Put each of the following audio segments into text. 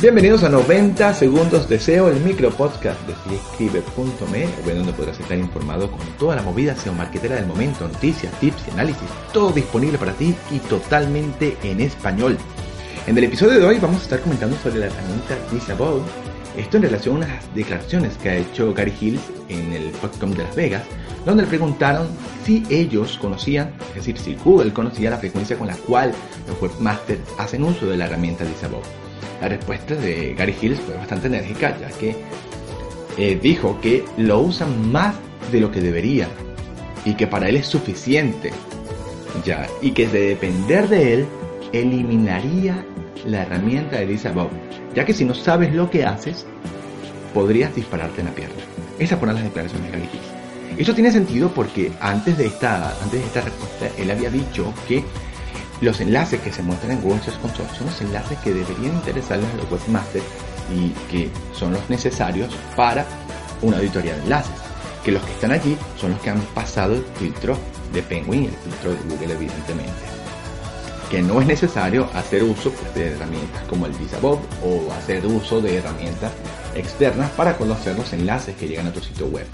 Bienvenidos a 90 Segundos de SEO, el micro podcast de siescribe.me, donde podrás estar informado con toda la movida SEO marketera del momento, noticias, tips y análisis, todo disponible para ti y totalmente en español. En el episodio de hoy vamos a estar comentando sobre la herramienta Disabode, esto en relación a unas declaraciones que ha hecho Gary Hills en el podcast de Las Vegas, donde le preguntaron si ellos conocían, es decir, si Google conocía la frecuencia con la cual los webmasters hacen uso de la herramienta Disabode. La respuesta de Gary Hills fue bastante enérgica, ya que eh, dijo que lo usan más de lo que deberían y que para él es suficiente, ya, y que de depender de él, eliminaría la herramienta de Disavow, ya que si no sabes lo que haces, podrías dispararte en la pierna. Esas fueron las declaraciones de Gary Hills. Esto tiene sentido porque antes de esta, antes de esta respuesta, él había dicho que los enlaces que se muestran en Google Search Console son los enlaces que deberían interesarles a los webmasters y que son los necesarios para una auditoría de enlaces. Que los que están allí son los que han pasado el filtro de Penguin y el filtro de Google, evidentemente. Que no es necesario hacer uso pues, de herramientas como el Visabot o hacer uso de herramientas externas para conocer los enlaces que llegan a tu sitio web.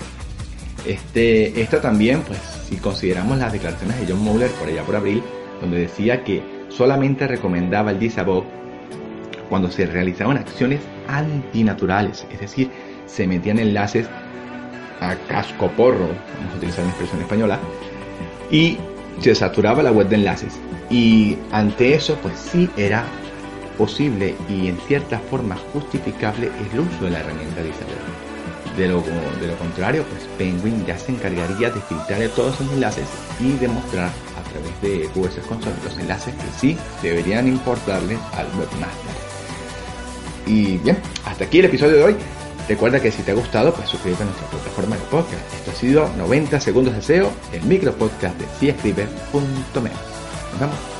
Este, esta también, pues, si consideramos las declaraciones de John Mueller por allá por abril, donde decía que solamente recomendaba el Disabot cuando se realizaban acciones antinaturales, es decir, se metían enlaces a casco porro, vamos a utilizar una expresión española, y se saturaba la web de enlaces. Y ante eso, pues sí era posible y en cierta forma justificable el uso de la herramienta Disabot. De lo, de lo contrario, pues Penguin ya se encargaría de filtrar todos esos enlaces y demostrar través de Search Console los enlaces que sí deberían importarle al webmaster. Y bien, hasta aquí el episodio de hoy. Recuerda que si te ha gustado, pues suscríbete a nuestra plataforma de podcast. Esto ha sido 90 segundos de SEO, el micro podcast de ciescribe.me. Nos vemos.